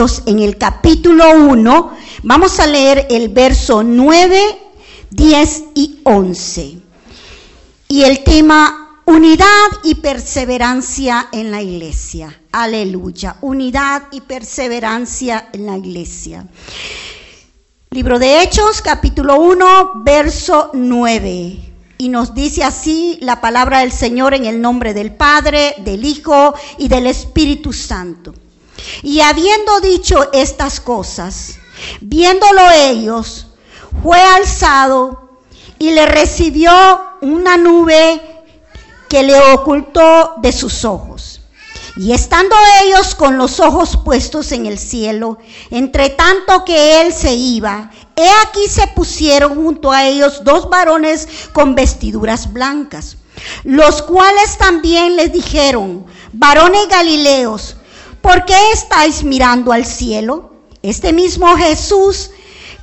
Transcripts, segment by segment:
En el capítulo 1. Vamos a leer el verso 9, 10 y 11. Y el tema unidad y perseverancia en la iglesia. Aleluya. Unidad y perseverancia en la iglesia. Libro de Hechos, capítulo 1, verso 9. Y nos dice así la palabra del Señor en el nombre del Padre, del Hijo y del Espíritu Santo. Y habiendo dicho estas cosas, viéndolo ellos, fue alzado y le recibió una nube que le ocultó de sus ojos. Y estando ellos con los ojos puestos en el cielo, entre tanto que él se iba, He aquí se pusieron junto a ellos dos varones con vestiduras blancas, los cuales también les dijeron, varones galileos, ¿por qué estáis mirando al cielo? Este mismo Jesús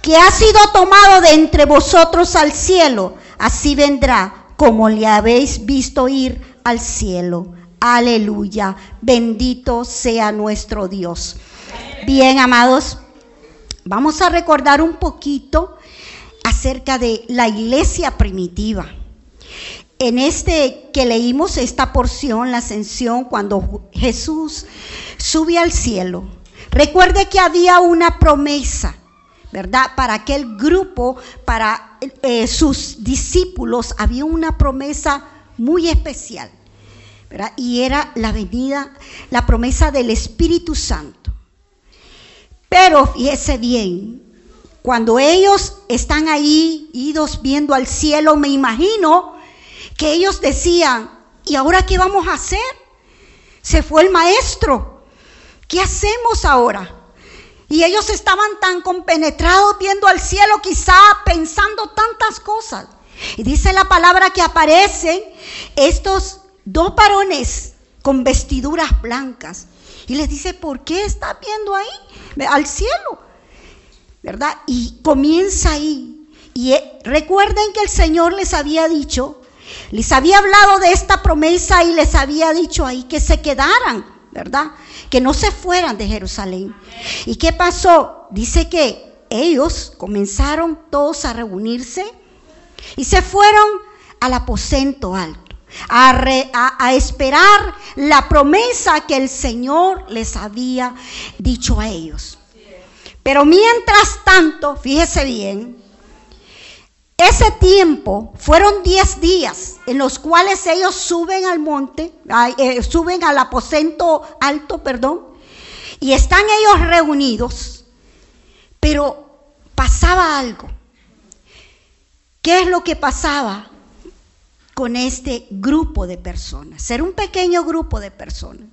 que ha sido tomado de entre vosotros al cielo, así vendrá como le habéis visto ir al cielo. Aleluya, bendito sea nuestro Dios. Bien, amados. Vamos a recordar un poquito acerca de la iglesia primitiva. En este que leímos esta porción, la ascensión, cuando Jesús sube al cielo, recuerde que había una promesa, ¿verdad? Para aquel grupo, para eh, sus discípulos, había una promesa muy especial, ¿verdad? Y era la venida, la promesa del Espíritu Santo. Pero fíjese bien, cuando ellos están ahí, idos viendo al cielo, me imagino que ellos decían, ¿y ahora qué vamos a hacer? Se fue el maestro. ¿Qué hacemos ahora? Y ellos estaban tan compenetrados viendo al cielo, quizá pensando tantas cosas. Y dice la palabra que aparecen estos dos varones con vestiduras blancas. Y les dice, ¿por qué está viendo ahí? al cielo, ¿verdad? Y comienza ahí. Y eh, recuerden que el Señor les había dicho, les había hablado de esta promesa y les había dicho ahí que se quedaran, ¿verdad? Que no se fueran de Jerusalén. ¿Y qué pasó? Dice que ellos comenzaron todos a reunirse y se fueron al aposento alto. A, esperar la promesa que el Señor les había dicho a ellos. Pero mientras tanto, fíjese bien, ese tiempo fueron 10 días en los cuales ellos suben al monte, eh, suben al aposento alto, perdón, y están ellos reunidos, pero pasaba algo. ¿Qué es lo que pasaba? con este grupo de personas. Ser un pequeño grupo de personas.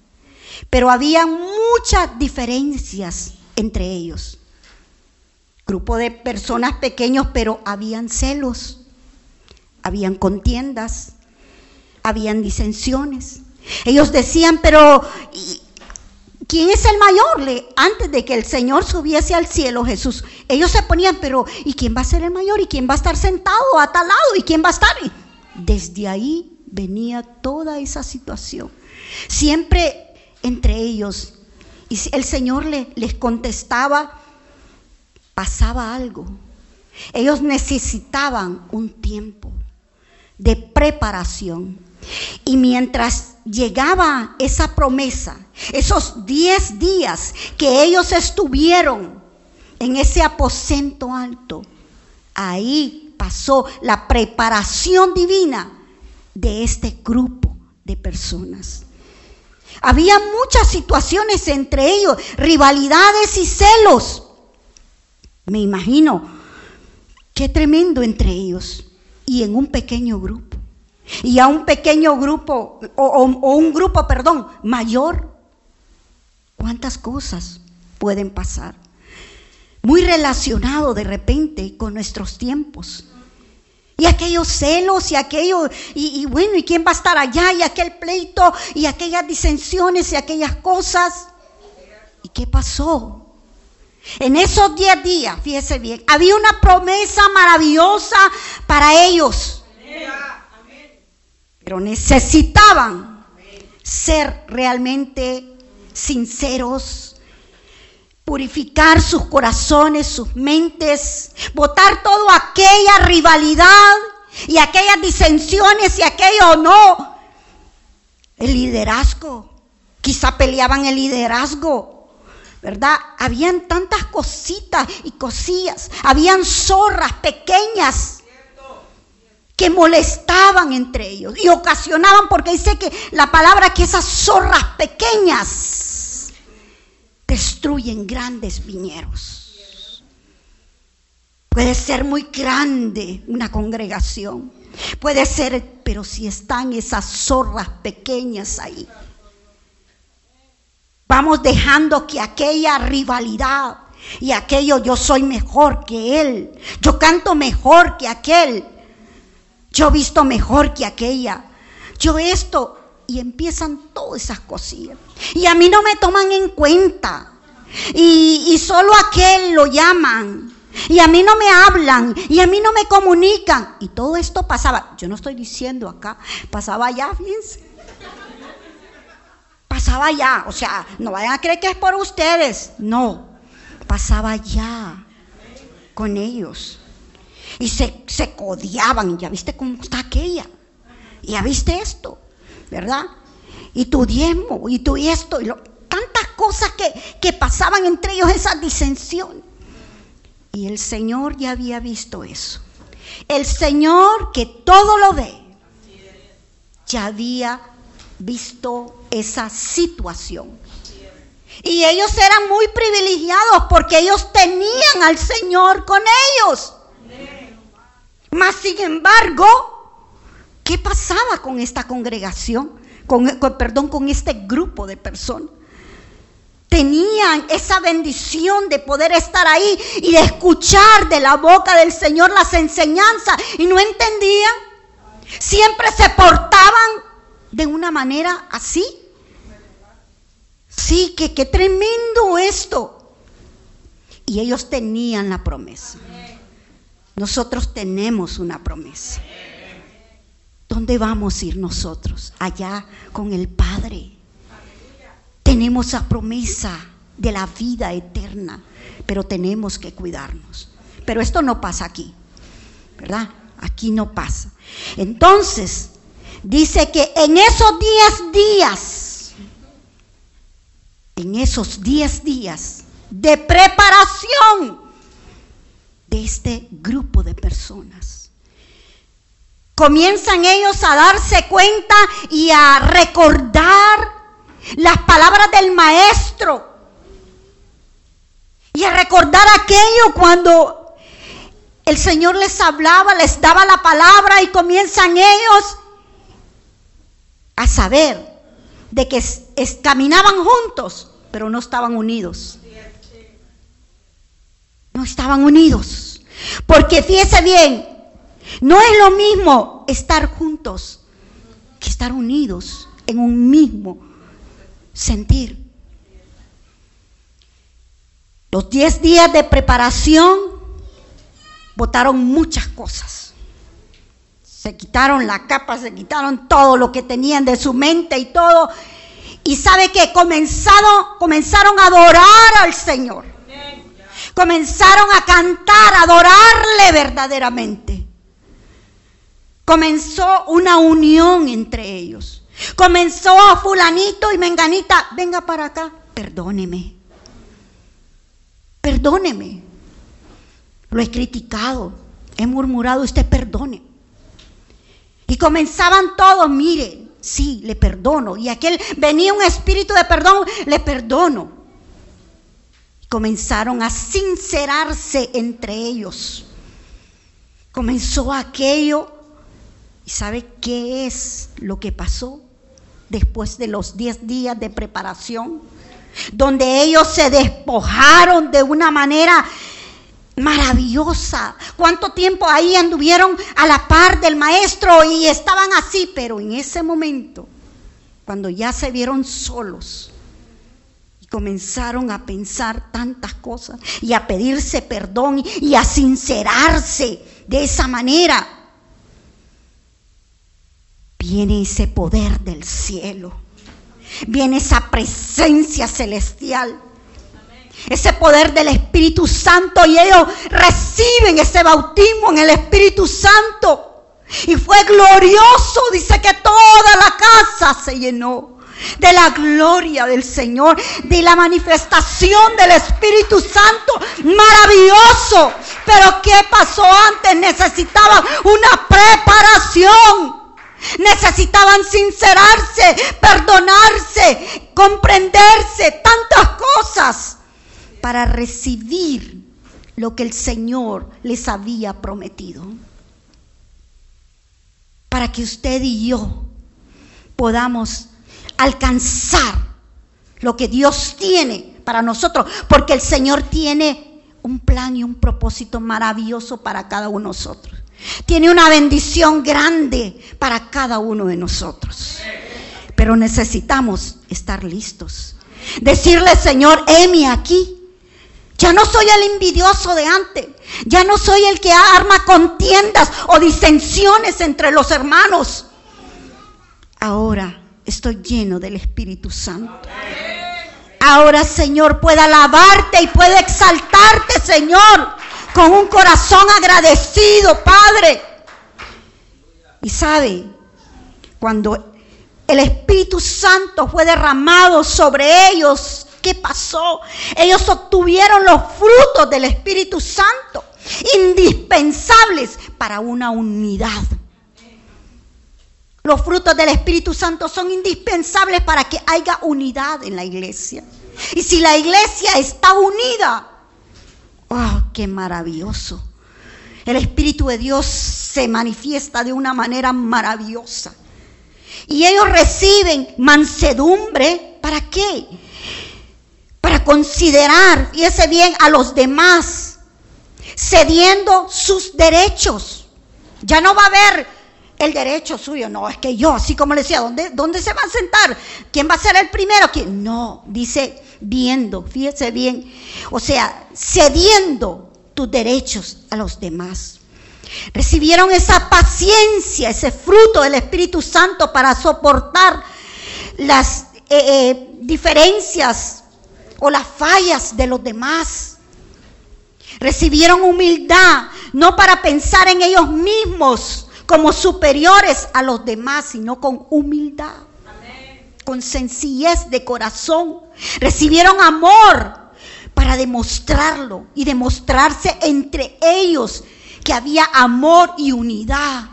Pero había muchas diferencias entre ellos. Grupo de personas pequeños, pero habían celos, habían contiendas, habían disensiones. Ellos decían, pero ¿quién es el mayor? Antes de que el Señor subiese al cielo, Jesús, ellos se ponían, pero ¿y quién va a ser el mayor? ¿Y quién va a estar sentado a tal lado? ¿Y quién va a estar? Desde ahí venía toda esa situación. Siempre entre ellos, y el Señor les contestaba, pasaba algo. Ellos necesitaban un tiempo de preparación. Y mientras llegaba esa promesa, esos 10 días que ellos estuvieron en ese aposento alto, ahí pasó la preparación divina de este grupo de personas. Había muchas situaciones entre ellos, rivalidades y celos. Me imagino qué tremendo entre ellos y en un pequeño grupo. Y a un pequeño grupo, o, un grupo, perdón, mayor, ¿cuántas cosas pueden pasar? muy relacionado de repente con nuestros tiempos. Y aquellos celos y aquello, y, bueno, ¿y quién va a estar allá? Y aquel pleito y aquellas disensiones y aquellas cosas. ¿Y qué pasó? En esos diez días, fíjese bien, había una promesa maravillosa para ellos. Pero necesitaban ser realmente sinceros, purificar sus corazones, sus mentes, botar toda aquella rivalidad y aquellas disensiones y aquello no. El liderazgo, quizá peleaban el liderazgo, ¿verdad? Habían tantas cositas y cosillas, habían zorras pequeñas que molestaban entre ellos y ocasionaban, porque dice que la palabra que esas zorras pequeñas destruyen grandes viñeros. Puede ser muy grande una congregación, puede ser, pero si están esas zorras pequeñas ahí, vamos dejando que aquella rivalidad y aquello yo soy mejor que él, yo canto mejor que aquel, yo visto mejor que aquella, yo esto, y empiezan todas esas cosillas. Y a mí no me toman en cuenta. Y, y solo aquel lo llaman. Y a mí no me hablan. Y a mí no me comunican. Y todo esto pasaba. Yo no estoy diciendo acá. Pasaba allá, fíjense. Pasaba allá. O sea, no vayan a creer que es por ustedes. No. Pasaba allá. Con ellos y se, se codiaban. Ya viste cómo está aquella. Ya viste esto, ¿verdad? Y tu diezmo, y tu esto, y tantas cosas que, que pasaban entre ellos, esa disensión. Y el Señor ya había visto eso. El Señor que todo lo ve, ya había visto esa situación. Y ellos eran muy privilegiados porque ellos tenían al Señor con ellos. Mas, sin embargo, ¿qué pasaba con esta congregación? Con, perdón, con este grupo de personas. Tenían esa bendición de poder estar ahí y de escuchar de la boca del Señor las enseñanzas y no entendían. Siempre se portaban de una manera así. Sí, que qué tremendo esto. Y ellos tenían la promesa. Nosotros tenemos una promesa. ¿Dónde vamos a ir nosotros? Allá con el Padre. Tenemos la promesa de la vida eterna, pero tenemos que cuidarnos. Pero esto no pasa aquí, ¿verdad? Aquí no pasa. Entonces, dice que en esos diez días, en esos diez días de preparación, este grupo de personas. Comienzan ellos a darse cuenta y a recordar las palabras del maestro. Y a recordar aquello cuando el Señor les hablaba, les daba la palabra y comienzan ellos a saber de que caminaban juntos, pero no estaban unidos no estaban unidos. Porque fíjese bien, no es lo mismo estar juntos que estar unidos en un mismo sentir. Los 10 días de preparación votaron muchas cosas. Se quitaron la capa, se quitaron todo lo que tenían de su mente y todo. Y sabe que comenzaron, comenzaron a adorar al Señor comenzaron a cantar, a adorarle verdaderamente. Comenzó una unión entre ellos. Comenzó a fulanito y menganita, venga para acá, perdóneme. Perdóneme. Lo he criticado, he murmurado, usted perdone. Y comenzaban todos, mire, sí, le perdono. Y aquel venía un espíritu de perdón, le perdono comenzaron a sincerarse entre ellos. Comenzó aquello. ¿Y sabe qué es lo que pasó después de los 10 días de preparación? Donde ellos se despojaron de una manera maravillosa. ¿Cuánto tiempo ahí anduvieron a la par del maestro y estaban así? Pero en ese momento, cuando ya se vieron solos, comenzaron a pensar tantas cosas y a pedirse perdón y a sincerarse de esa manera. Viene ese poder del cielo, viene esa presencia celestial ese poder del Espíritu Santo y ellos reciben ese bautismo en el Espíritu Santo. Y fue glorioso, dice que toda la casa se llenó de la gloria del Señor, de la manifestación del Espíritu Santo. Maravilloso. Pero ¿qué pasó antes? Necesitaban una preparación. Necesitaban sincerarse, perdonarse, comprenderse, tantas cosas para recibir lo que el Señor les había prometido. Para que usted y yo podamos alcanzar lo que Dios tiene para nosotros, porque el Señor tiene un plan y un propósito maravilloso para cada uno de nosotros. Tiene una bendición grande para cada uno de nosotros. Pero necesitamos estar listos. Decirle, Señor, heme aquí. Ya no soy el envidioso de antes. Ya no soy el que arma contiendas o disensiones entre los hermanos. Ahora estoy lleno del Espíritu Santo. Ahora, Señor, puede alabarte y puede exaltarte, Señor, con un corazón agradecido, Padre. Y sabe, cuando el Espíritu Santo fue derramado sobre ellos, ¿qué pasó? Ellos obtuvieron los frutos del Espíritu Santo, indispensables para una unidad. Los frutos del Espíritu Santo son indispensables para que haya unidad en la iglesia. Y si la iglesia está unida, ¡oh, qué maravilloso! El Espíritu de Dios se manifiesta de una manera maravillosa. Y ellos reciben mansedumbre, ¿para qué? Considerar, fíjese bien, a los demás, cediendo sus derechos. Ya no va a haber el derecho suyo. No, es que yo, así como le decía, ¿dónde, ¿dónde se va a sentar? ¿Quién va a ser el primero? ¿Quién? No, dice viendo, fíjese bien. O sea, cediendo tus derechos a los demás. Recibieron esa paciencia, ese fruto del Espíritu Santo para soportar las eh, eh, diferencias o las fallas de los demás. Recibieron humildad, no para pensar en ellos mismos, como superiores a los demás, sino con humildad, con sencillez de corazón. Recibieron amor para demostrarlo y demostrarse entre ellos que había amor y unidad.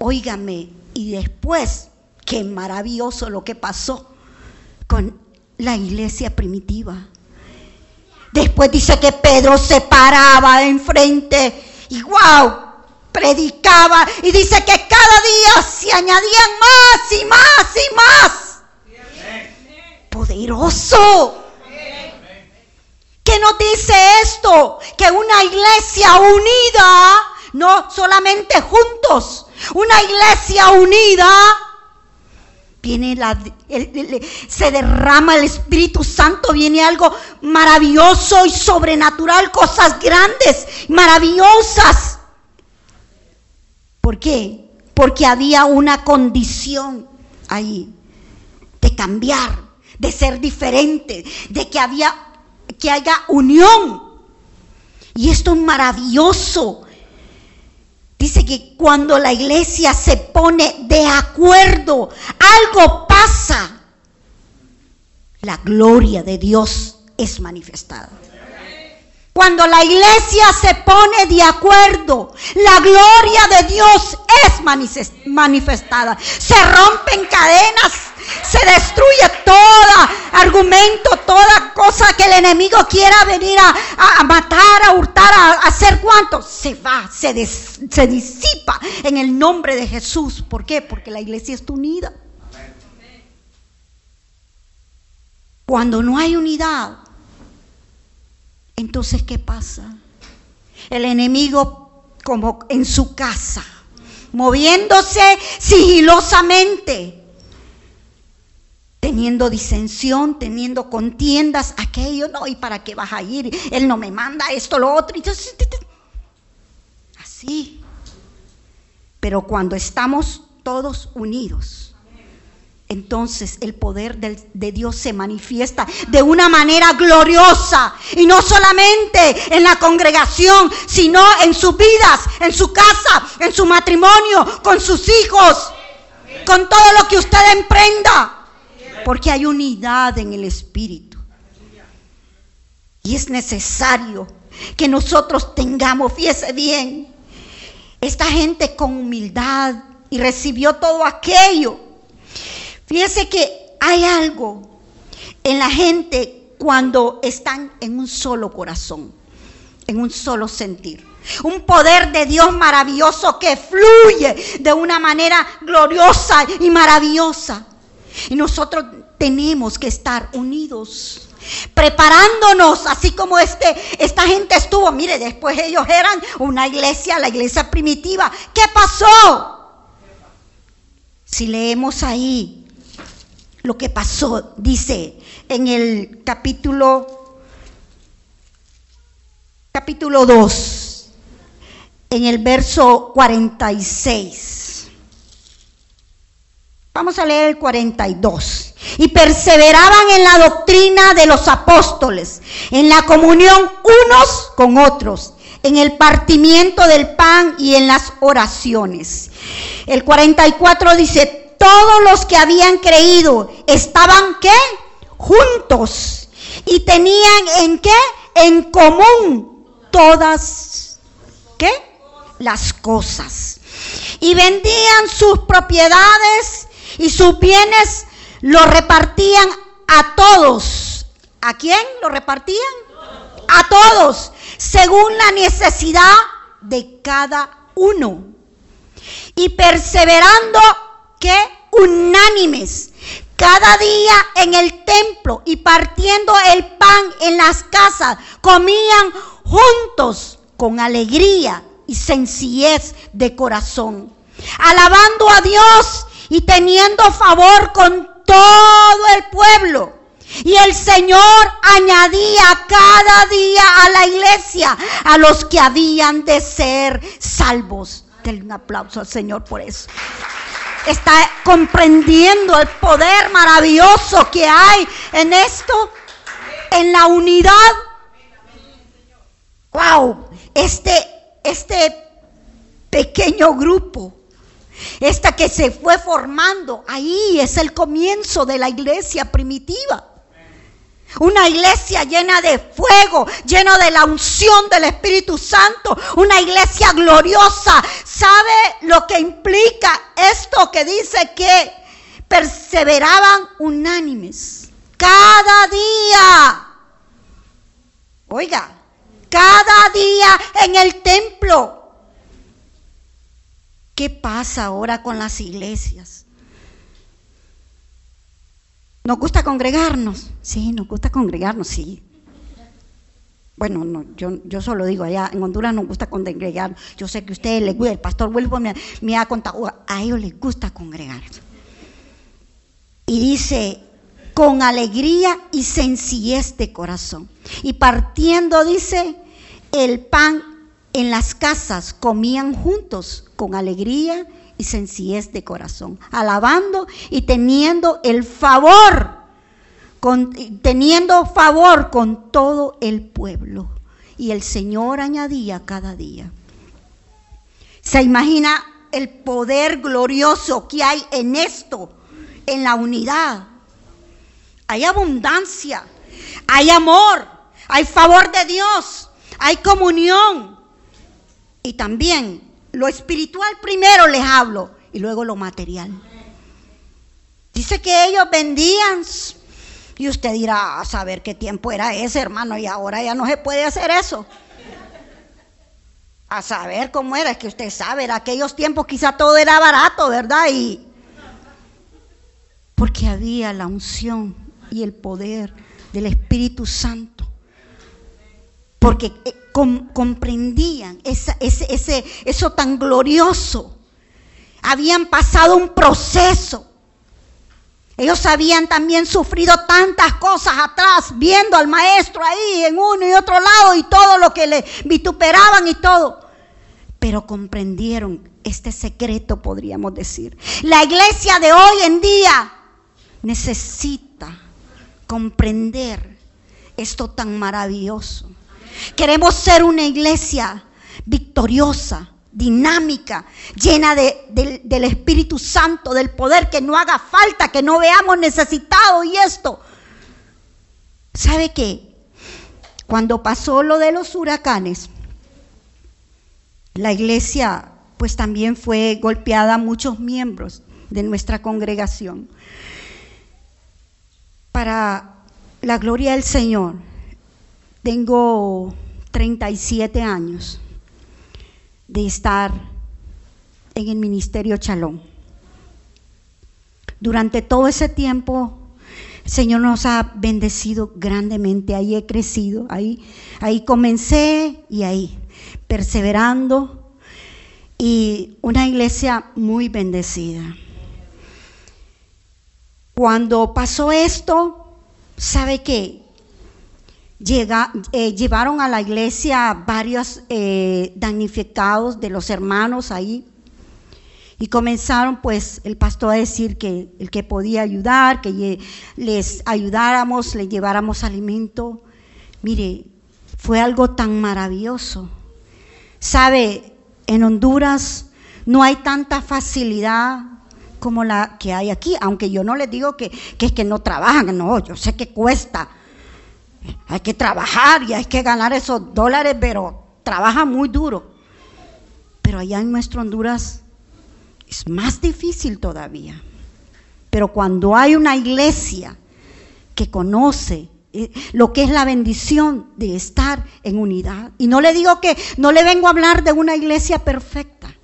Óigame, y después, qué maravilloso lo que pasó con la iglesia primitiva. Después dice que Pedro se paraba enfrente y wow, predicaba y dice que cada día se añadían más y más y más. Poderoso. ¿Qué nos dice esto? Que una iglesia unida, no solamente juntos, una iglesia unida, viene la, se derrama el Espíritu Santo, viene algo maravilloso y sobrenatural, cosas grandes, maravillosas. ¿Por qué? Porque había una condición ahí de cambiar, de ser diferente, de que había que haya unión. Y esto es maravilloso. Dice que cuando la iglesia se pone de acuerdo, algo pasa. La gloria de Dios es manifestada. Cuando la iglesia se pone de acuerdo, la gloria de Dios es manifestada. Se rompen cadenas, se destruye todo argumento, toda cosa que el enemigo quiera venir a, matar, a hurtar, a, hacer cuanto. Se va, se, se disipa en el nombre de Jesús. ¿Por qué? Porque la iglesia está unida. Cuando no hay unidad, entonces, ¿qué pasa? El enemigo como en su casa, moviéndose sigilosamente, teniendo disensión, teniendo contiendas, aquello, no, ¿y para qué vas a ir? Él no me manda esto, lo otro. Así. Pero cuando estamos todos unidos, entonces el poder de Dios se manifiesta de una manera gloriosa. Y no solamente en la congregación, sino en sus vidas, en su casa, en su matrimonio, con sus hijos, con todo lo que usted emprenda. Porque hay unidad en el Espíritu. Y es necesario que nosotros tengamos, fíjese bien, esta gente con humildad y recibió todo aquello Fíjese que hay algo en la gente cuando están en un solo corazón, en un solo sentir. Un poder de Dios maravilloso que fluye de una manera gloriosa y maravillosa. Y nosotros tenemos que estar unidos, preparándonos, así como este, esta gente estuvo. Mire, después ellos eran una iglesia, la iglesia primitiva. ¿Qué pasó? Si leemos ahí, lo que pasó, dice en el capítulo, capítulo 2, en el verso 46. Vamos a leer el 42. Y perseveraban en la doctrina de los apóstoles, en la comunión unos con otros, en el partimiento del pan y en las oraciones. El 44 dice, todos los que habían creído estaban qué? Juntos. Y tenían en qué? En común todas ¿qué? Las cosas. Y vendían sus propiedades y sus bienes los repartían a todos. ¿A quién lo repartían? A todos, según la necesidad de cada uno. Y perseverando que unánimes cada día en el templo y partiendo el pan en las casas, comían juntos con alegría y sencillez de corazón, alabando a Dios y teniendo favor con todo el pueblo. Y el Señor añadía cada día a la iglesia a los que habían de ser salvos. Denle un aplauso al Señor por eso está comprendiendo el poder maravilloso que hay en esto, en la unidad. Wow, este, este pequeño grupo, esta que se fue formando, ahí es el comienzo de la iglesia primitiva. Una iglesia llena de fuego, llena de la unción del Espíritu Santo. Una iglesia gloriosa. ¿Sabe lo que implica esto que dice que perseveraban unánimes? Cada día. Oiga, cada día en el templo. ¿Qué pasa ahora con las iglesias? ¿Nos gusta congregarnos? Sí, nos gusta congregarnos, sí. Bueno, no, yo, yo solo digo, allá en Honduras nos gusta congregar. Yo sé que a ustedes les gusta, el pastor Wilfo me, me ha contado, a ellos les gusta congregarse. Y dice, con alegría y sencillez de corazón. Y partiendo, dice, el pan en las casas, comían juntos con alegría y sencillez de corazón, alabando y teniendo el favor, con, teniendo favor con todo el pueblo. Y el Señor añadía cada día. ¿Se imagina el poder glorioso que hay en esto, en la unidad? Hay abundancia, hay amor, hay favor de Dios, hay comunión. Y también lo espiritual primero les hablo y luego lo material. Dice que ellos vendían y usted dirá, a saber qué tiempo era ese, hermano, y ahora ya no se puede hacer eso. A saber cómo era, es que usted sabe, en aquellos tiempos quizá todo era barato, ¿verdad? Y porque había la unción y el poder del Espíritu Santo. Porque comprendían ese, ese, eso tan glorioso. Habían pasado un proceso. Ellos habían también sufrido tantas cosas atrás, viendo al maestro ahí en uno y otro lado y todo lo que le vituperaban y todo. Pero comprendieron este secreto, podríamos decir. La iglesia de hoy en día necesita comprender esto tan maravilloso. Queremos ser una iglesia victoriosa, dinámica, llena del Espíritu Santo, del poder, que no haga falta, que no veamos necesitado y esto. ¿Sabe qué? Cuando pasó lo de los huracanes, la iglesia pues también fue golpeada muchos miembros de nuestra congregación. Para la gloria del Señor, tengo 37 años de estar en el ministerio Chalón. Durante todo ese tiempo, el Señor nos ha bendecido grandemente. Ahí he crecido, ahí, ahí comencé y ahí, perseverando. Y una iglesia muy bendecida. Cuando pasó esto, ¿sabe qué? Eh, llevaron a la iglesia varios eh, damnificados de los hermanos ahí y comenzaron pues el pastor a decir que el que podía ayudar, que les ayudáramos, les lleváramos alimento. Mire, fue algo tan maravilloso. Sabe, en Honduras no hay tanta facilidad como la que hay aquí, aunque yo no les digo que, que es que no trabajan, no, yo sé que cuesta hay que trabajar y hay que ganar esos dólares, pero trabaja muy duro. Pero allá en nuestro Honduras es más difícil todavía. Pero cuando hay una iglesia que conoce eh, lo que es la bendición de estar en unidad, y no le digo que, no le vengo a hablar de una iglesia perfecta,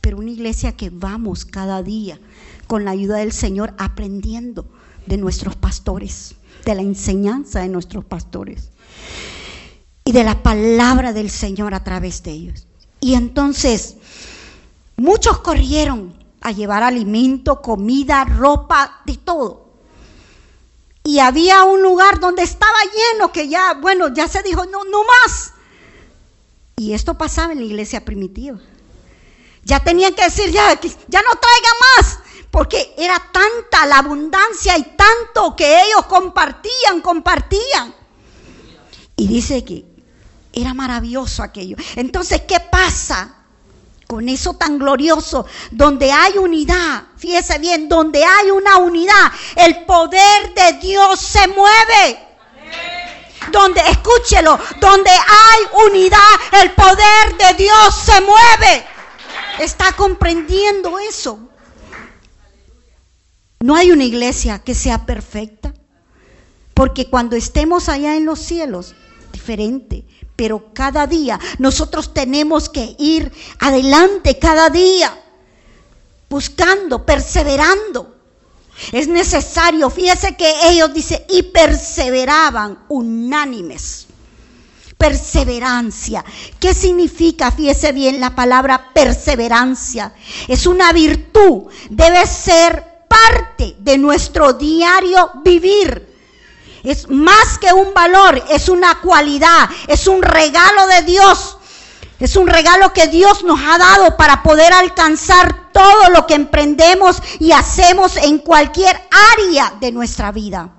pero una iglesia que vamos cada día con la ayuda del Señor aprendiendo de nuestros pastores de la enseñanza de nuestros pastores y de la palabra del Señor a través de ellos. Y entonces muchos corrieron a llevar alimento, comida, ropa, de todo. Y había un lugar donde estaba lleno que ya, bueno, ya se dijo, no, no más. Y esto pasaba en la iglesia primitiva. Ya tenían que decir, ya, ya no traigan más, porque era tanta la abundancia y tanto que ellos compartían, compartían. Y dice que era maravilloso aquello. Entonces, ¿qué pasa con eso tan glorioso? Donde hay unidad, fíjese bien, donde hay una unidad, el poder de Dios se mueve. Donde, escúchelo, donde hay unidad, el poder de Dios se mueve. ¿Está comprendiendo eso? No hay una iglesia que sea perfecta, porque cuando estemos allá en los cielos, diferente, pero cada día nosotros tenemos que ir adelante cada día, buscando, perseverando. Es necesario, fíjese que ellos dice, y perseveraban unánimes. Perseverancia. ¿Qué significa? Fíjese bien la palabra perseverancia. Es una virtud, debe ser parte de nuestro diario vivir. Es más que un valor, es una cualidad, es un regalo de Dios. Es un regalo que Dios nos ha dado para poder alcanzar todo lo que emprendemos y hacemos en cualquier área de nuestra vida.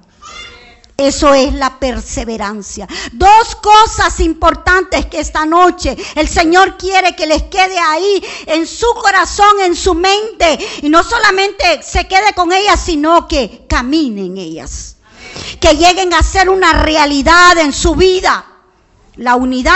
Eso es la perseverancia. Dos cosas importantes que esta noche el Señor quiere que les quede ahí en su corazón, en su mente. Y no solamente se quede con ellas, sino que caminen ellas. Que lleguen a ser una realidad en su vida. La unidad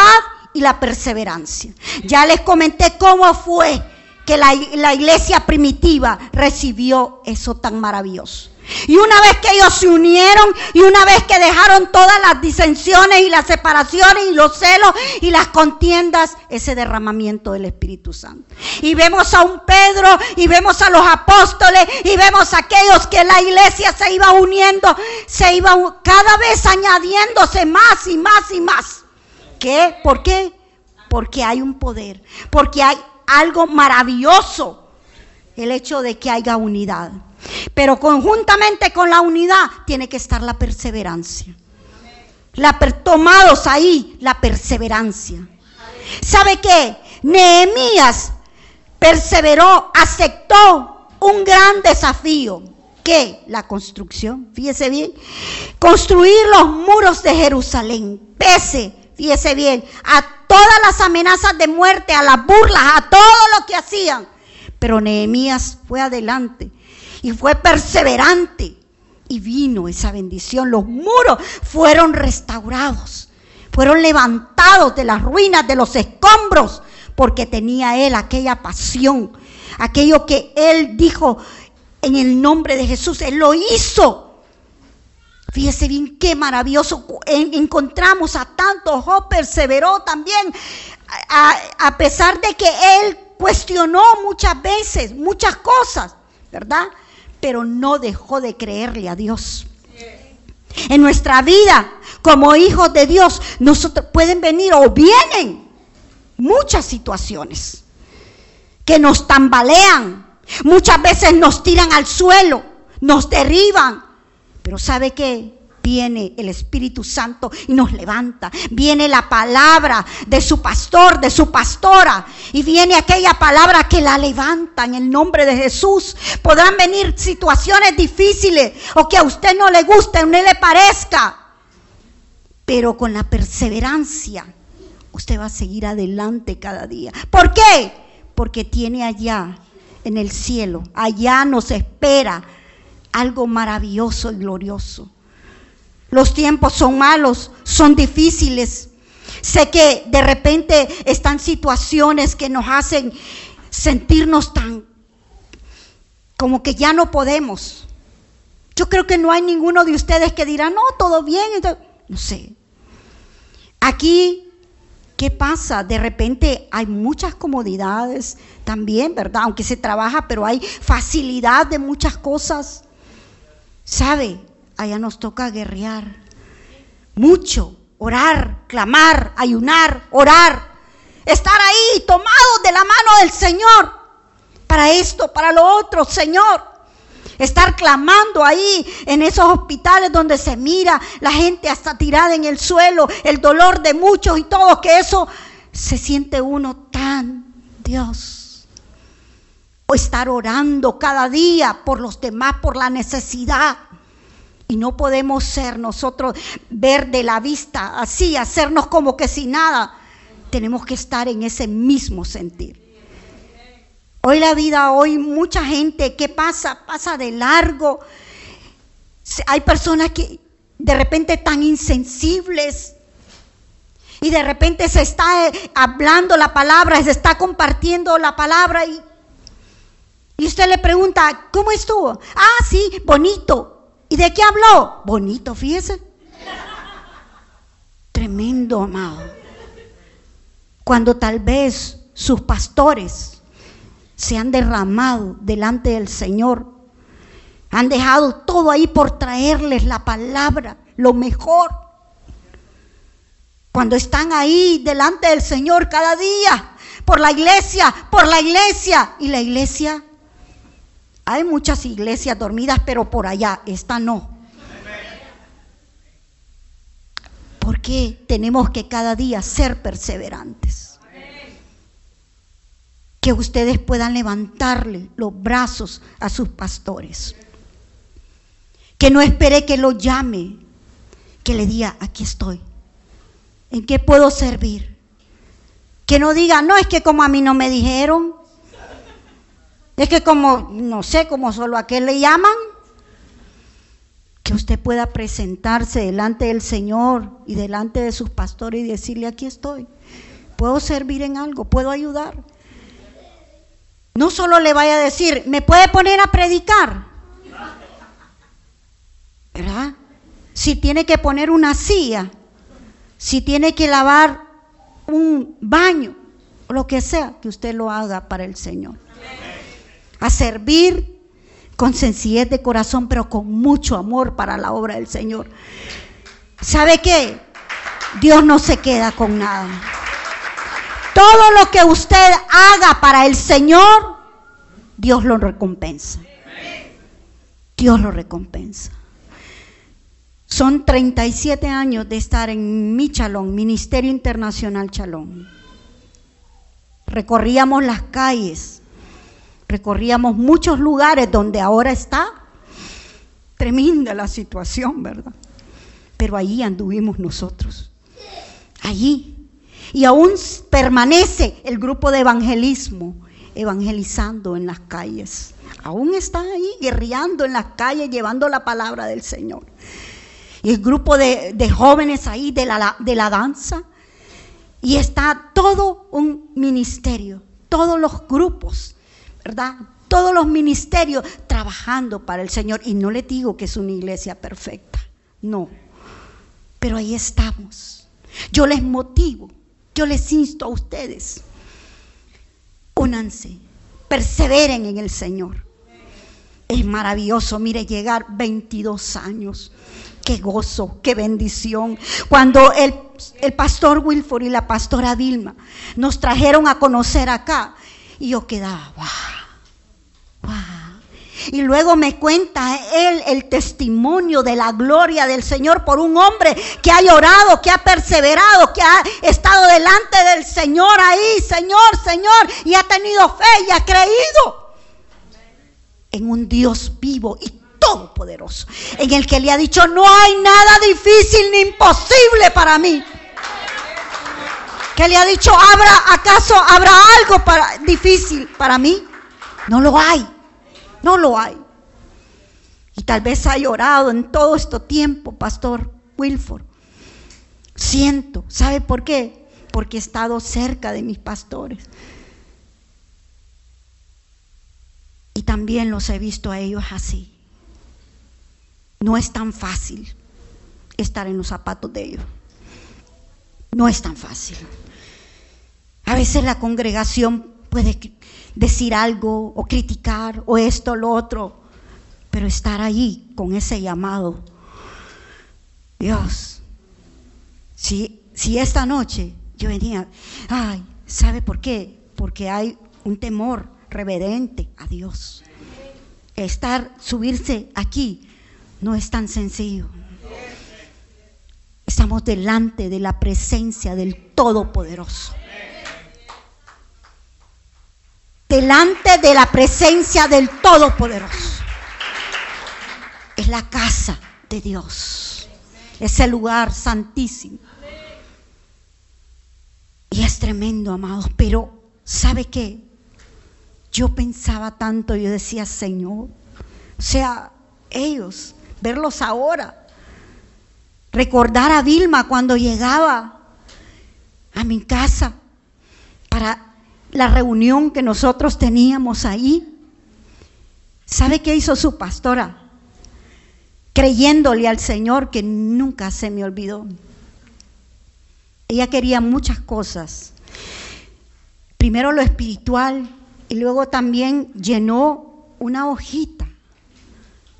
y la perseverancia. Ya les comenté cómo fue que la, la iglesia primitiva recibió eso tan maravilloso. Y una vez que ellos se unieron y una vez que dejaron todas las disensiones y las separaciones y los celos y las contiendas, ese derramamiento del Espíritu Santo. Y vemos a un Pedro y vemos a los apóstoles y vemos a aquellos que la iglesia se iba uniendo, se iba cada vez añadiéndose más y más y más. ¿Qué? ¿Por qué? Porque hay un poder, porque hay algo maravilloso el hecho de que haya unidad. Pero conjuntamente con la unidad tiene que estar la perseverancia. La tomados ahí la perseverancia. ¿Sabe qué? Nehemías perseveró, aceptó un gran desafío qué? La construcción, fíjese bien. Construir los muros de Jerusalén, pese, fíjese bien, a todas las amenazas de muerte, a las burlas, a todo lo que hacían. Pero Nehemías fue adelante y fue perseverante y vino esa bendición. Los muros fueron restaurados, fueron levantados de las ruinas, de los escombros, porque tenía él aquella pasión, aquello que él dijo en el nombre de Jesús, él lo hizo. Fíjese bien qué maravilloso. Encontramos a tanto, Job perseveró también, a, a pesar de que él cuestionó muchas veces, muchas cosas, ¿verdad? Pero no dejó de creerle a Dios. En nuestra vida, como hijos de Dios, nosotros pueden venir o vienen muchas situaciones que nos tambalean, muchas veces nos tiran al suelo, nos derriban. Pero ¿sabe qué? Viene el Espíritu Santo y nos levanta. Viene la palabra de su pastor, de su pastora. Y viene aquella palabra que la levanta en el nombre de Jesús. Podrán venir situaciones difíciles o que a usted no le guste no le parezca. Pero con la perseverancia usted va a seguir adelante cada día. ¿Por qué? Porque tiene allá en el cielo, allá nos espera algo maravilloso y glorioso. Los tiempos son malos, son difíciles. Sé que de repente están situaciones que nos hacen sentirnos tan como que ya no podemos. Yo creo que no hay ninguno de ustedes que dirá, no, todo bien. No sé. Aquí, ¿qué pasa? De repente hay muchas comodidades también, ¿verdad? Aunque se trabaja, pero hay facilidad de muchas cosas. ¿Sabe? Allá nos toca guerrear. Mucho, orar, clamar, ayunar, orar. Estar ahí tomados de la mano del Señor. Para esto, para lo otro, Señor. Estar clamando ahí en esos hospitales donde se mira la gente hasta tirada en el suelo, el dolor de muchos y todo, que eso se siente uno tan Dios. O estar orando cada día por los demás, por la necesidad. Y no podemos ser nosotros, ver de la vista así, hacernos como que sin nada. Tenemos que estar en ese mismo sentir. Hoy la vida, hoy mucha gente, ¿qué pasa? Pasa de largo. Hay personas que de repente tan insensibles y de repente se está eh, hablando la palabra, se está compartiendo la palabra y, y usted le pregunta, ¿cómo estuvo? Ah, sí, bonito. ¿Y de qué habló? Bonito, fíjese. Tremendo, amado. Cuando tal vez sus pastores se han derramado delante del Señor, han dejado todo ahí por traerles la palabra, lo mejor. Cuando están ahí delante del Señor cada día, por la iglesia, por la iglesia, y la iglesia hay muchas iglesias dormidas, pero por allá, esta no. Porque tenemos que cada día ser perseverantes. Que ustedes puedan levantarle los brazos a sus pastores. Que no espere que lo llame, que le diga, aquí estoy. ¿En qué puedo servir? Que no diga, no es que como a mí no me dijeron, es que como, no sé, como solo a qué le llaman, que usted pueda presentarse delante del Señor y delante de sus pastores y decirle, aquí estoy, puedo servir en algo, puedo ayudar. No solo le vaya a decir, me puede poner a predicar, ¿verdad? Si tiene que poner una silla, si tiene que lavar un baño, lo que sea, que usted lo haga para el Señor a servir con sencillez de corazón, pero con mucho amor para la obra del Señor. ¿Sabe qué? Dios no se queda con nada. Todo lo que usted haga para el Señor, Dios lo recompensa. Dios lo recompensa. Son 37 años de estar en mi chalón, Ministerio Internacional Chalón. Recorríamos las calles recorríamos muchos lugares donde ahora está Tremenda la situación, ¿verdad? Pero ahí anduvimos nosotros. Allí. Y aún permanece el grupo de evangelismo, evangelizando en las calles. Aún está ahí guerreando en las calles, llevando la palabra del Señor. Y el grupo de, jóvenes ahí de la, de la danza. Y está todo un ministerio, todos los grupos, todos los ministerios trabajando para el Señor. Y no le digo que es una iglesia perfecta, no. Pero ahí estamos. Yo les motivo, yo les insto a ustedes. Únanse, perseveren en el Señor. Es maravilloso, mire, llegar 22 años. Qué gozo, qué bendición. Cuando el, el pastor Wilford y la pastora Vilma nos trajeron a conocer acá, y yo quedaba, y luego me cuenta él el testimonio de la gloria del Señor por un hombre que ha llorado, que ha perseverado, que ha estado delante del Señor ahí, Señor, Señor, y ha tenido fe y ha creído en un Dios vivo y todopoderoso, en el que le ha dicho, no hay nada difícil ni imposible para mí. Que le ha dicho, ¿habrá, ¿acaso habrá algo para, difícil para mí? No lo hay. No lo hay. Y tal vez ha llorado en todo este tiempo, Pastor Wilford. Siento, ¿sabe por qué? Porque he estado cerca de mis pastores. Y también los he visto a ellos así. No es tan fácil estar en los zapatos de ellos. No es tan fácil. A veces la congregación puede decir algo o criticar o esto o lo otro, pero estar allí con ese llamado. Dios, si, si esta noche yo venía, ay, ¿sabe por qué? Porque hay un temor reverente a Dios. Estar, subirse aquí no es tan sencillo. Estamos delante de la presencia del Todopoderoso delante de la presencia del Todopoderoso. Es la casa de Dios, es el lugar santísimo. Y es tremendo, amados, pero ¿sabe qué? Yo pensaba tanto, yo decía, Señor, o sea, ellos, verlos ahora, recordar a Vilma cuando llegaba a mi casa para la reunión que nosotros teníamos ahí, ¿sabe qué hizo su pastora? Creyéndole al Señor que nunca se me olvidó. Ella quería muchas cosas. Primero lo espiritual y luego también llenó una hojita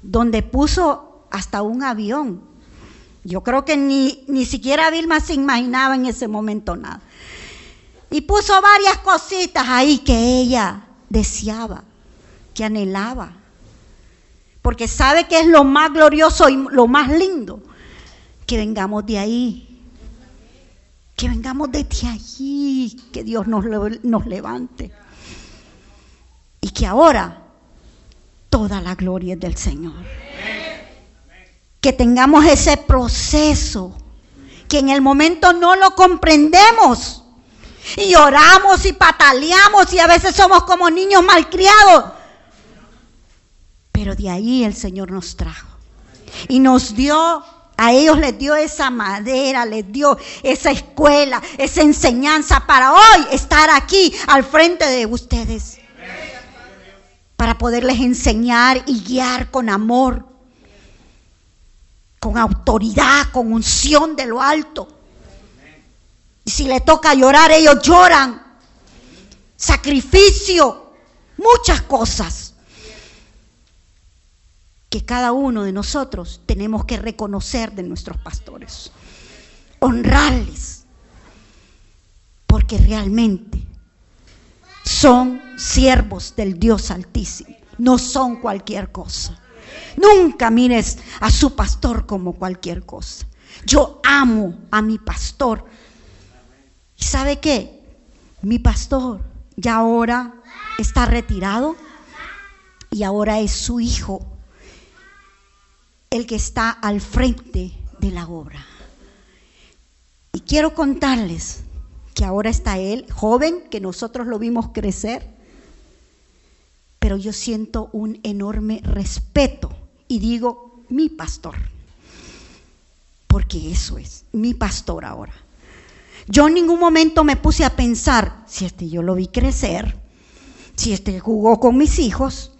donde puso hasta un avión. Yo creo que ni, ni siquiera Vilma se imaginaba en ese momento nada. Y puso varias cositas ahí que ella deseaba, que anhelaba. Porque sabe que es lo más glorioso y lo más lindo. Que vengamos de ahí. Que vengamos desde allí. Que Dios nos, nos levante. Y que ahora toda la gloria es del Señor. Que tengamos ese proceso. Que en el momento no lo comprendemos y oramos y pataleamos y a veces somos como niños malcriados. Pero de ahí el Señor nos trajo y nos dio, a ellos les dio esa madera, les dio esa escuela, esa enseñanza para hoy estar aquí al frente de ustedes. Para poderles enseñar y guiar con amor, con autoridad, con unción de lo alto. Y si le toca llorar, ellos lloran. Sacrificio, muchas cosas que cada uno de nosotros tenemos que reconocer de nuestros pastores, honrarles, porque realmente son siervos del Dios Altísimo, no son cualquier cosa. Nunca mires a su pastor como cualquier cosa. Yo amo a mi pastor ¿Y sabe qué? Mi pastor ya ahora está retirado y ahora es su hijo el que está al frente de la obra. Y quiero contarles que ahora está él, joven, que nosotros lo vimos crecer, pero yo siento un enorme respeto y digo, mi pastor, porque eso es, mi pastor ahora. Yo en ningún momento me puse a pensar, si este yo lo vi crecer, si este jugó con mis hijos,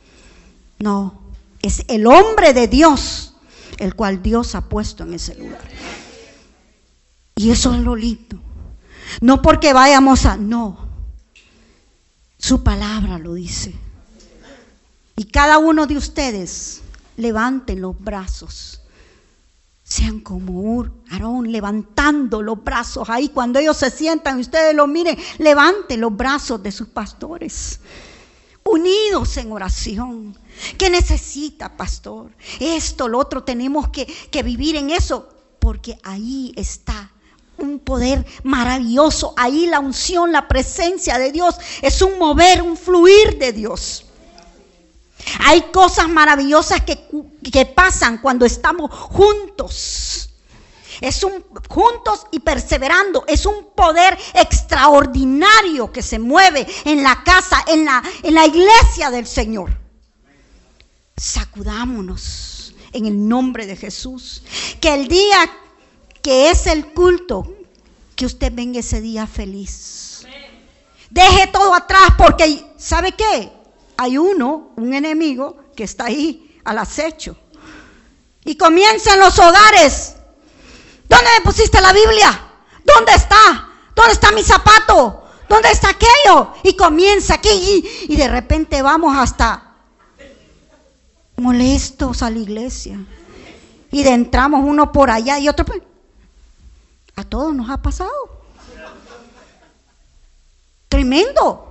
no, es el hombre de Dios, el cual Dios ha puesto en ese lugar. Y eso es lo lindo. No porque vayamos a, no, su palabra lo dice. Y cada uno de ustedes levanten los brazos. Sean como Aarón, levantando los brazos ahí. Cuando ellos se sientan ustedes lo miren, levanten los brazos de sus pastores. Unidos en oración. ¿Qué necesita, pastor? Esto, lo otro, tenemos que, que vivir en eso. Porque ahí está un poder maravilloso. Ahí la unción, la presencia de Dios es un mover, un fluir de Dios. Hay cosas maravillosas que, que pasan cuando estamos juntos. Es un juntos y perseverando. Es un poder extraordinario que se mueve en la casa, en la, en la iglesia del Señor. Sacudámonos en el nombre de Jesús. Que el día que es el culto, que usted venga ese día feliz. Deje todo atrás porque, ¿sabe qué? Hay uno, un enemigo, que está ahí al acecho. Y comienza en los hogares. ¿Dónde me pusiste la Biblia? ¿Dónde está? ¿Dónde está mi zapato? ¿Dónde está aquello? Y comienza aquí y, de repente vamos hasta molestos a la iglesia. Y de entramos uno por allá y otro por... A todos nos ha pasado. Tremendo.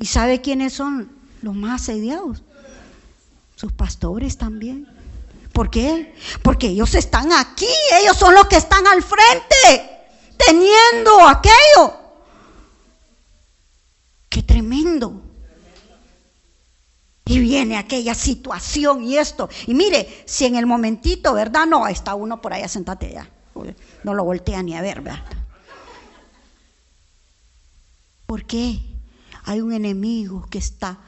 ¿Y sabe quiénes son los más asediados? Sus pastores también. ¿Por qué? Porque ellos están aquí, ellos son los que están al frente, teniendo aquello. Qué tremendo. Y viene aquella situación y esto. Y mire, si en el momentito, ¿verdad? No, está uno por allá, sentate ya. No lo voltea ni a ver, ¿verdad? ¿Por qué? Hay un enemigo que está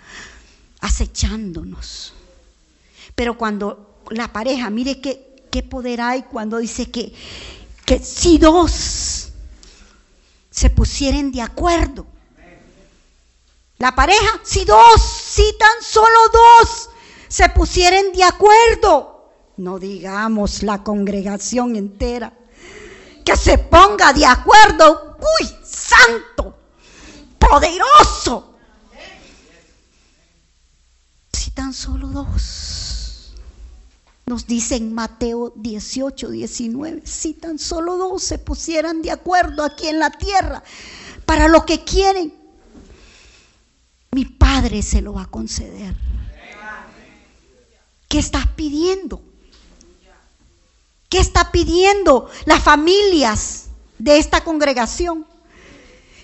acechándonos. Pero cuando la pareja, mire qué, qué poder hay cuando dice que, que si dos se pusieren de acuerdo. La pareja, si dos, si tan solo dos se pusieren de acuerdo, no digamos la congregación entera, que se ponga de acuerdo, uy, santo, poderoso. Si tan solo dos, nos dice en Mateo 18, 19, si tan solo dos se pusieran de acuerdo aquí en la tierra para lo que quieren, mi Padre se lo va a conceder. ¿Qué estás pidiendo? ¿Qué está pidiendo las familias de esta congregación?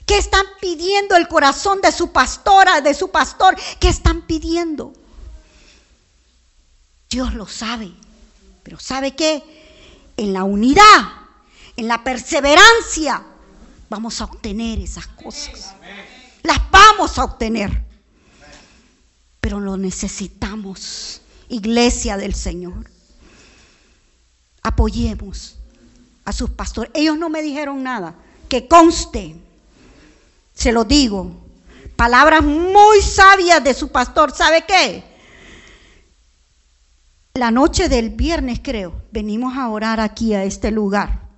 ¿Qué están pidiendo el corazón de su pastora, de su pastor? ¿Qué están pidiendo? Dios lo sabe. Pero ¿sabe qué? En la unidad, en la perseverancia, vamos a obtener esas cosas. Las vamos a obtener. Pero lo necesitamos, iglesia del Señor. Apoyemos a sus pastores. Ellos no me dijeron nada. Que conste se lo digo. Palabras muy sabias de su pastor. ¿Sabe qué? La noche del viernes, creo, venimos a orar aquí a este lugar.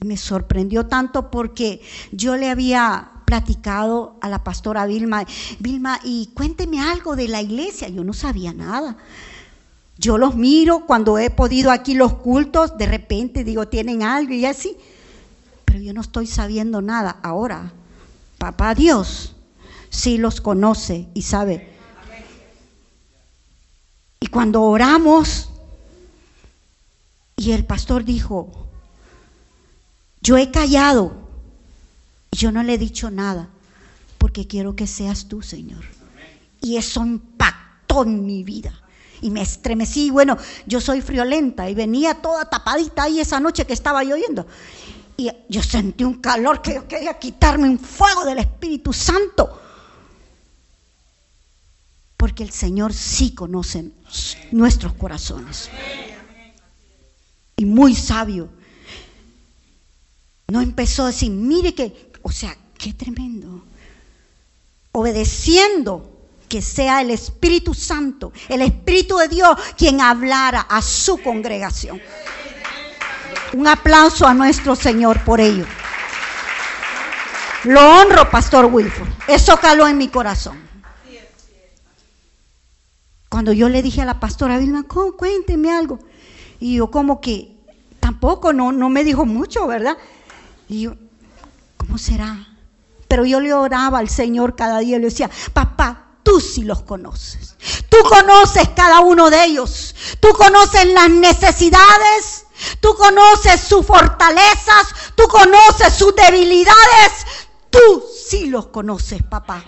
Me sorprendió tanto porque yo le había platicado a la pastora Vilma, Vilma, y cuénteme algo de la iglesia. Yo no sabía nada. Yo los miro cuando he podido aquí los cultos, de repente digo, tienen algo y así pero yo no estoy sabiendo nada. Ahora, papá Dios sí los conoce y sabe. Y cuando oramos, y el pastor dijo, yo he callado, yo no le he dicho nada, porque quiero que seas tú, Señor. Y eso impactó en mi vida. Y me estremecí, bueno, yo soy friolenta y venía toda tapadita ahí esa noche que estaba lloviendo. Y yo sentí un calor que yo quería quitarme un fuego del Espíritu Santo. Porque el Señor sí conoce nuestros corazones. Y muy sabio. No empezó a decir, mire que, o sea, qué tremendo. Obedeciendo que sea el Espíritu Santo, el Espíritu de Dios, quien hablara a su congregación. Un aplauso a nuestro Señor por ello. Lo honro, Pastor Wilford. Eso caló en mi corazón. Cuando yo le dije a la pastora Vilma, cuénteme algo. Y yo como que tampoco, no, no me dijo mucho, ¿verdad? Y yo, ¿cómo será? Pero yo le oraba al Señor cada día le decía, papá, tú sí los conoces. Tú conoces cada uno de ellos. Tú conoces las necesidades. Tú conoces sus fortalezas. Tú conoces sus debilidades. Tú sí los conoces, papá.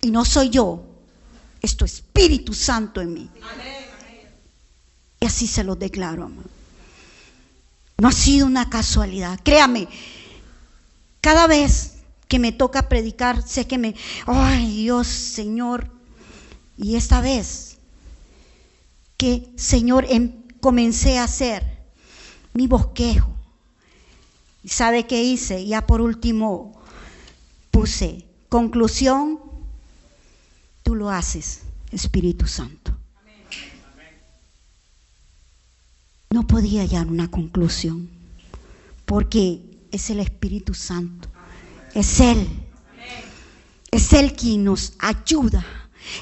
Y no soy yo. Es tu Espíritu Santo en mí. Y así se los declaro, amado. No ha sido una casualidad. Créame, cada vez que me toca predicar, sé que me, ay Dios, Señor, y esta vez que, Señor, em, comencé a hacer mi bosquejo. ¿Y sabe qué hice? Ya por último puse, conclusión, tú lo haces, Espíritu Santo. No podía hallar una conclusión, porque es el Espíritu Santo es Él. Es Él quien nos ayuda.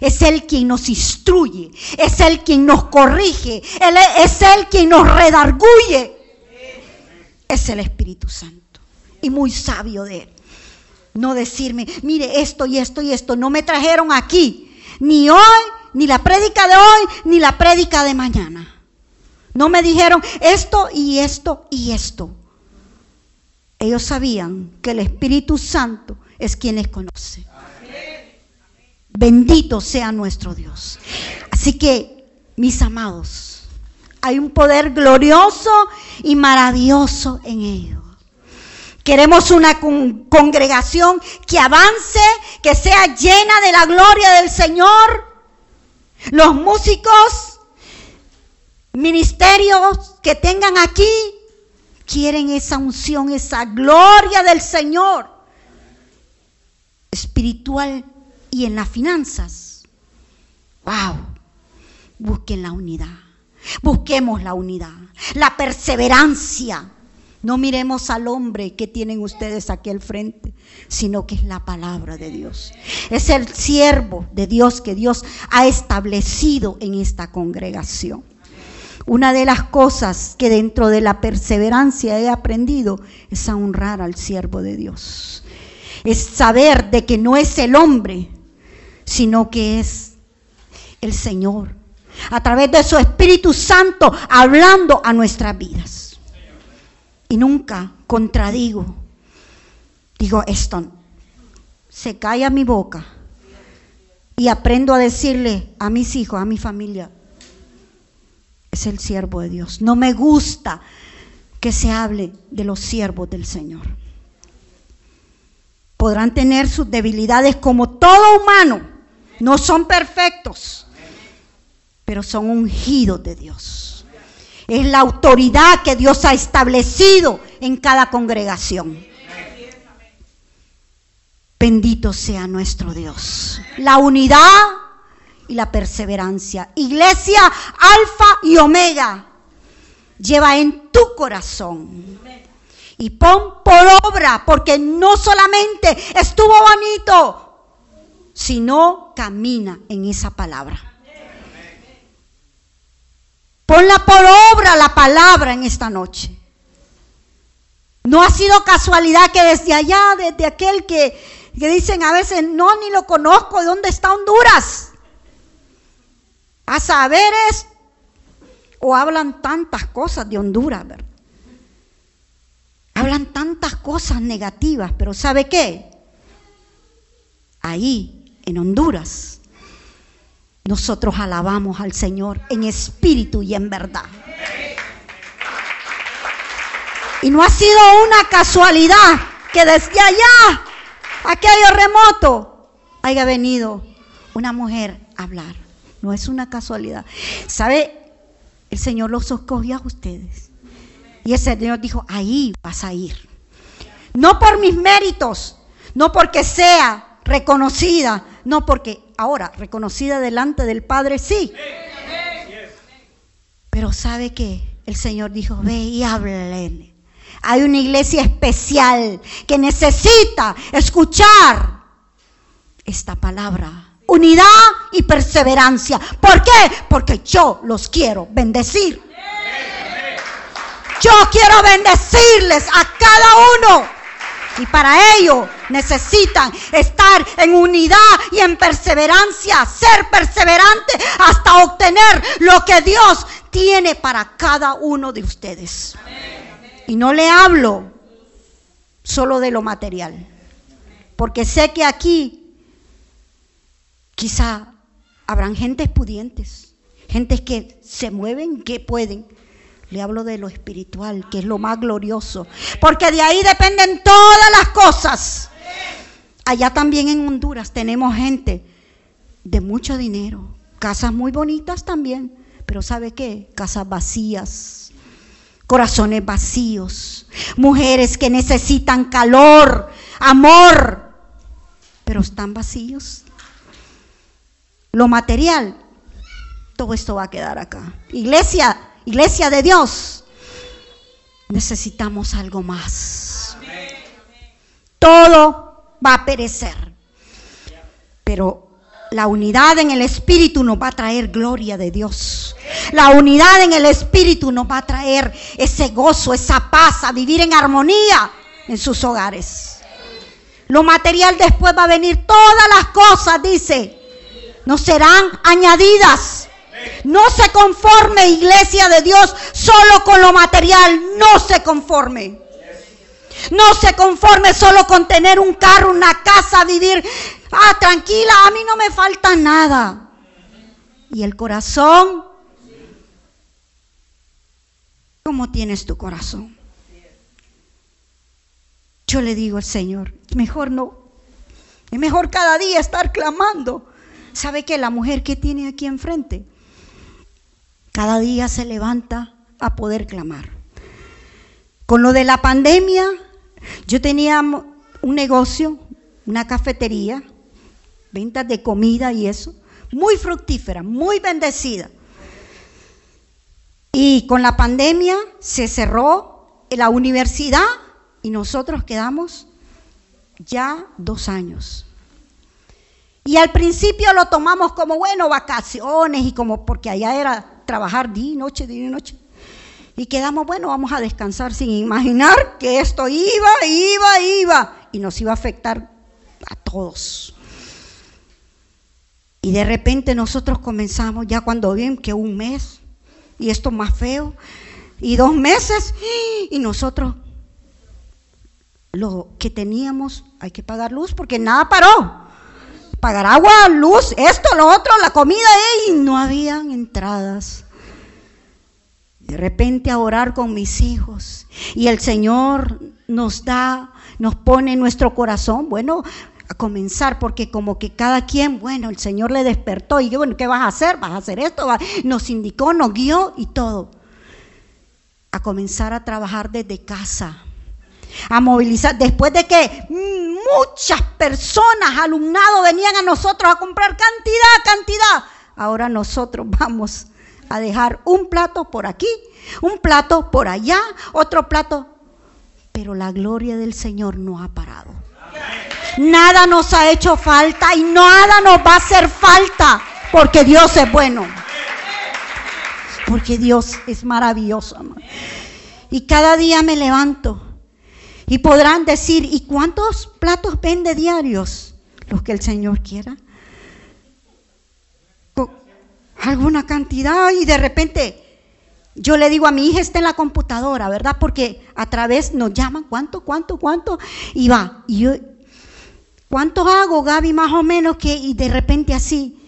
Es Él quien nos instruye. Es Él quien nos corrige. Él es Él quien nos redarguye. Es el Espíritu Santo. Y muy sabio de Él. No decirme, mire esto y esto y esto. No me trajeron aquí. Ni hoy, ni la prédica de hoy, ni la prédica de mañana. No me dijeron esto y esto y esto. Ellos sabían que el Espíritu Santo es quien les conoce. Bendito sea nuestro Dios. Así que, mis amados, hay un poder glorioso y maravilloso en ellos. Queremos una congregación que avance, que sea llena de la gloria del Señor. Los músicos, ministerios que tengan aquí, quieren esa unción, esa gloria del Señor espiritual y en las finanzas. Wow, busquen la unidad, busquemos la unidad, la perseverancia. No miremos al hombre que tienen ustedes aquí al frente, sino que es la palabra de Dios. Es el siervo de Dios que Dios ha establecido en esta congregación. Una de las cosas que dentro de la perseverancia he aprendido es a honrar al siervo de Dios. Es saber de que no es el hombre, sino que es el Señor. A través de su Espíritu Santo hablando a nuestras vidas. Y nunca contradigo. Digo, esto se calla mi boca. Y aprendo a decirle a mis hijos, a mi familia, es el siervo de Dios. No me gusta que se hable de los siervos del Señor. Podrán tener sus debilidades como todo humano. No son perfectos, pero son ungidos de Dios. Es la autoridad que Dios ha establecido en cada congregación. Bendito sea nuestro Dios. La unidad y la perseverancia. Iglesia alfa y omega, lleva en tu corazón. Y pon por obra, porque no solamente estuvo bonito, sino camina en esa palabra. Ponla por obra la palabra en esta noche. No ha sido casualidad que desde allá, desde aquel que, que dicen a veces, no, ni lo conozco, ¿de dónde está Honduras? a saberes o hablan tantas cosas de Honduras, ¿verdad? Hablan tantas cosas negativas, pero ¿sabe qué? Ahí, en Honduras, nosotros alabamos al Señor en espíritu y en verdad. Y no ha sido una casualidad que desde allá, aquello remoto, haya venido una mujer a hablar. No es una casualidad. ¿Sabe? El Señor los escogió a ustedes. Y el Señor dijo, ahí vas a ir. No por mis méritos, no porque sea reconocida, no porque ahora reconocida delante del Padre, sí. Pero sabe que el Señor dijo, ve y háblele. Hay una iglesia especial que necesita escuchar esta palabra. Unidad y perseverancia. ¿Por qué? Porque yo los quiero bendecir. Yo quiero bendecirles a cada uno. Y para ello necesitan estar en unidad y en perseverancia, ser perseverante hasta obtener lo que Dios tiene para cada uno de ustedes. Y no le hablo solo de lo material, porque sé que aquí quizá habrán gentes pudientes, gentes que se mueven, que pueden, le hablo de lo espiritual, que es lo más glorioso. Porque de ahí dependen todas las cosas. Allá también en Honduras tenemos gente de mucho dinero. Casas muy bonitas también. Pero ¿sabe qué? Casas vacías. Corazones vacíos. Mujeres que necesitan calor, amor. Pero están vacíos. Lo material, todo esto va a quedar acá. Iglesia, Iglesia de Dios, necesitamos algo más. Todo va a perecer. Pero la unidad en el Espíritu nos va a traer gloria de Dios. La unidad en el Espíritu nos va a traer ese gozo, esa paz, a vivir en armonía en sus hogares. Lo material después va a venir, todas las cosas, dice, nos serán añadidas. No se conforme, iglesia de Dios, solo con lo material. No se conforme. No se conforme solo con tener un carro, una casa, vivir. Ah, tranquila, a mí no me falta nada. Y el corazón, ¿cómo tienes tu corazón? Yo le digo al Señor, mejor no. Es mejor cada día estar clamando. ¿Sabe qué? La mujer que tiene aquí enfrente cada día se levanta a poder clamar. Con lo de la pandemia, yo tenía un negocio, una cafetería, ventas de comida y eso, muy fructífera, muy bendecida. Y con la pandemia se cerró la universidad y nosotros quedamos ya dos años. Y al principio lo tomamos como, bueno, vacaciones y como porque allá era trabajar día y noche, día y noche. Y quedamos, bueno, vamos a descansar sin imaginar que esto iba, iba, iba y nos iba a afectar a todos. Y de repente nosotros comenzamos, ya cuando ven que un mes, y esto más feo, y dos meses, y nosotros lo que teníamos, hay que pagar luz porque nada paró pagar agua, luz, esto, lo otro, la comida, y no habían entradas. De repente a orar con mis hijos y el Señor nos da, nos pone en nuestro corazón, bueno, a comenzar, porque como que cada quien, bueno, el Señor le despertó y yo, bueno, ¿qué vas a hacer? ¿Vas a hacer esto? Nos indicó, nos guió y todo. A comenzar a trabajar desde casa a movilizar. Después de que muchas personas, alumnados, venían a nosotros a comprar cantidad, cantidad, ahora nosotros vamos a dejar un plato por aquí, un plato por allá, otro plato. Pero la gloria del Señor no ha parado. Nada nos ha hecho falta y nada nos va a hacer falta porque Dios es bueno. Porque Dios es maravilloso. Y cada día me levanto y podrán decir, ¿y cuántos platos vende diarios? Los que el Señor quiera. Alguna cantidad y de repente yo le digo a mi hija, está en la computadora, ¿verdad? Porque a través nos llaman, ¿cuánto, cuánto, cuánto? Y va, y yo, ¿cuánto hago, Gaby, más o menos? que Y de repente así.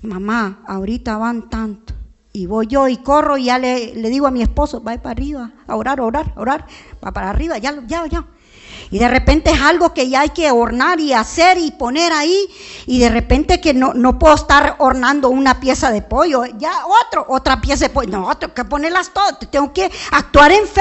mamá, ahorita van tanto. Y voy yo y corro y ya le, le digo a mi esposo, va para arriba, a orar, a orar, a orar, va para arriba, ya, ya, ya. Y de repente es algo que ya hay que ornar y hacer y poner ahí. Y de repente que no, no puedo estar hornando una pieza de pollo. Ya otro, otra pieza de pollo. No, tengo que ponerlas todas. Tengo que actuar en fe.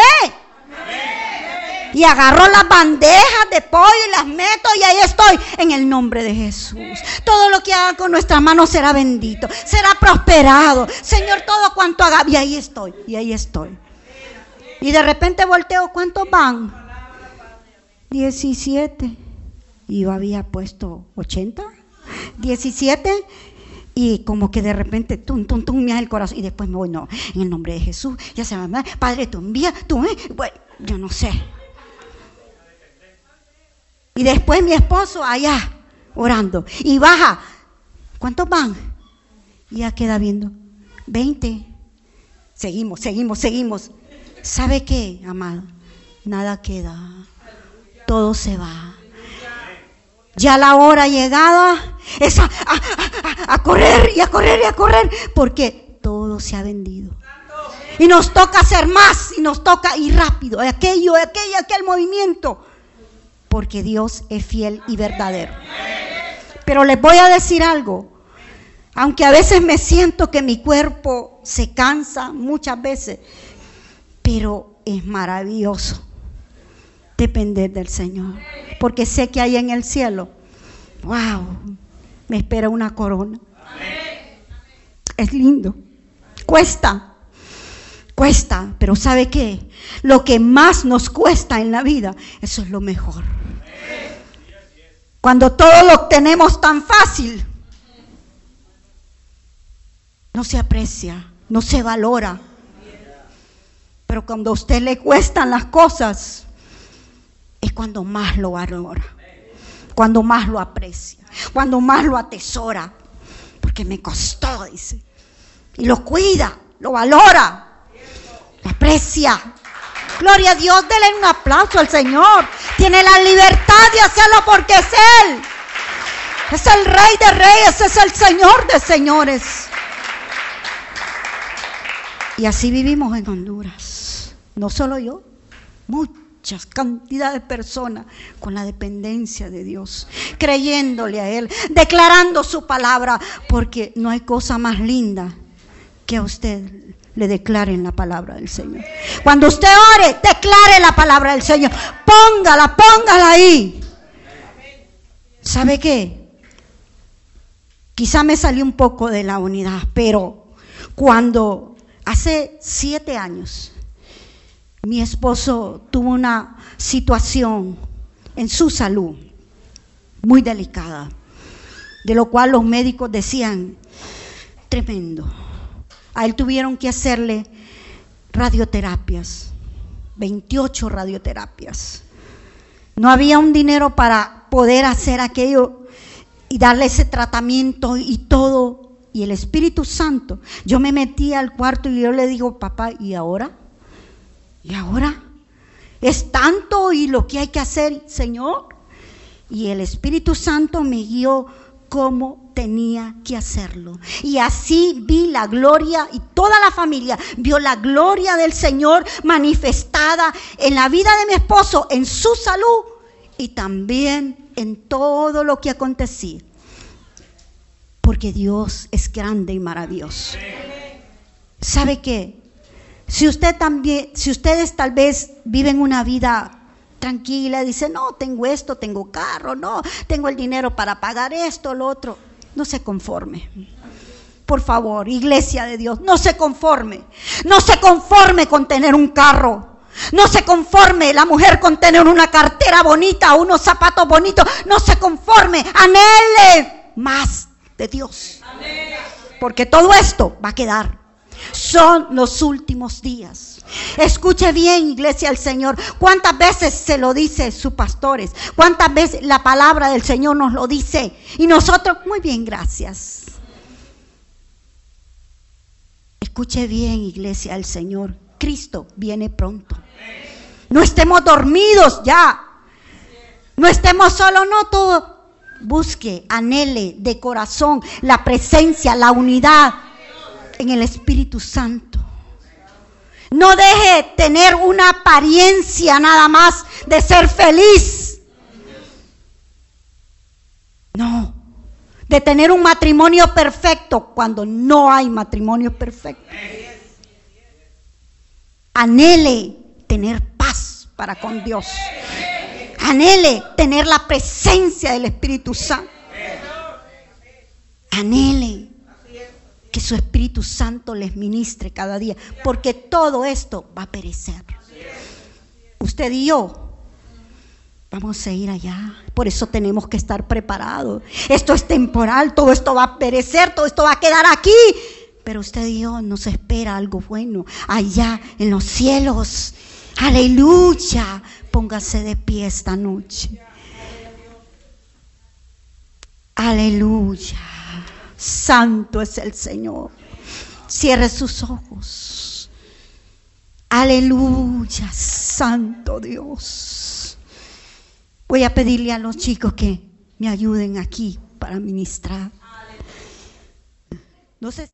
Y agarro las bandejas de pollo y las meto y ahí estoy en el nombre de Jesús. Todo lo que haga con nuestras manos será bendito, será prosperado. Señor, todo cuanto haga. Y ahí estoy, y ahí estoy. Y de repente volteo, ¿cuántos van? 17. Y yo había puesto 80. 17. Y como que de repente, tum, tum, tum, me hace el corazón. Y después me voy, no, en el nombre de Jesús, ya se va, Padre, tú envía, tú, eh, bueno, yo no sé. Y después mi esposo allá, orando. Y baja, ¿cuántos van? Y ya queda viendo, 20. Seguimos, seguimos, seguimos. ¿Sabe qué, amado? Nada queda todo se va. Ya la hora llegada es a, correr y a correr y a correr, porque todo se ha vendido. Y nos toca hacer más, y nos toca ir rápido, aquello, aquello, aquel movimiento, porque Dios es fiel y verdadero. Pero les voy a decir algo, aunque a veces me siento que mi cuerpo se cansa muchas veces, pero es maravilloso depender del Señor. Porque sé que hay en el cielo, wow, me espera una corona. Es lindo. Cuesta, cuesta, pero ¿sabe qué? Lo que más nos cuesta en la vida, eso es lo mejor. Cuando todo lo tenemos tan fácil, no se aprecia, no se valora. Pero cuando a usted le cuestan las cosas, es cuando más lo valora, cuando más lo aprecia, cuando más lo atesora, porque me costó, dice, y lo cuida, lo valora, lo aprecia. Gloria a Dios, denle un aplauso al Señor. Tiene la libertad de hacerlo porque es Él. Es el Rey de Reyes, es el Señor de Señores. Y así vivimos en Honduras. No solo yo, muchos cantidad de personas con la dependencia de Dios, creyéndole a Él, declarando su palabra, porque no hay cosa más linda que a usted le declaren la palabra del Señor. Cuando usted ore, declare la palabra del Señor. Póngala, póngala ahí. ¿Sabe qué? Quizá me salió un poco de la unidad, pero cuando hace siete años mi esposo tuvo una situación en su salud muy delicada, de lo cual los médicos decían, tremendo. A él tuvieron que hacerle radioterapias, 28 radioterapias. No había un dinero para poder hacer aquello y darle ese tratamiento y todo. Y el Espíritu Santo, yo me metí al cuarto y yo le digo, papá, ¿y ahora? ¿Y ahora? Es tanto y lo que hay que hacer, Señor. Y el Espíritu Santo me guió cómo tenía que hacerlo. Y así vi la gloria y toda la familia vio la gloria del Señor manifestada en la vida de mi esposo, en su salud y también en todo lo que acontecía. Porque Dios es grande y maravilloso. ¿Sabe qué? Si usted también, si ustedes tal vez viven una vida tranquila, dice, no, tengo esto, tengo carro, no, tengo el dinero para pagar esto, lo otro, no se conforme. Por favor, iglesia de Dios, no se conforme. No se conforme con tener un carro. No se conforme la mujer con tener una cartera bonita, unos zapatos bonitos. No se conforme. Anhele más de Dios. Porque todo esto va a quedar. Son los últimos días. Escuche bien, iglesia del Señor. ¿Cuántas veces se lo dice sus pastores? ¿Cuántas veces la palabra del Señor nos lo dice? Y nosotros, muy bien, gracias. Escuche bien, iglesia del Señor. Cristo viene pronto. No estemos dormidos ya. No estemos solo, no todo. busque, anhele de corazón la presencia, la unidad en el Espíritu Santo. No deje tener una apariencia nada más de ser feliz. No, de tener un matrimonio perfecto cuando no hay matrimonio perfecto. Anhele tener paz para con Dios. Anhele tener la presencia del Espíritu Santo. Anhele que su Espíritu Santo les ministre cada día, porque todo esto va a perecer. Usted y yo vamos a ir allá, por eso tenemos que estar preparados. Esto es temporal, todo esto va a perecer, todo esto va a quedar aquí, pero usted y yo nos espera algo bueno allá en los cielos. Aleluya, póngase de pie esta noche. Aleluya. Santo es el Señor. Cierre sus ojos. Aleluya, Santo Dios. Voy a pedirle a los chicos que me ayuden aquí para ministrar. No sé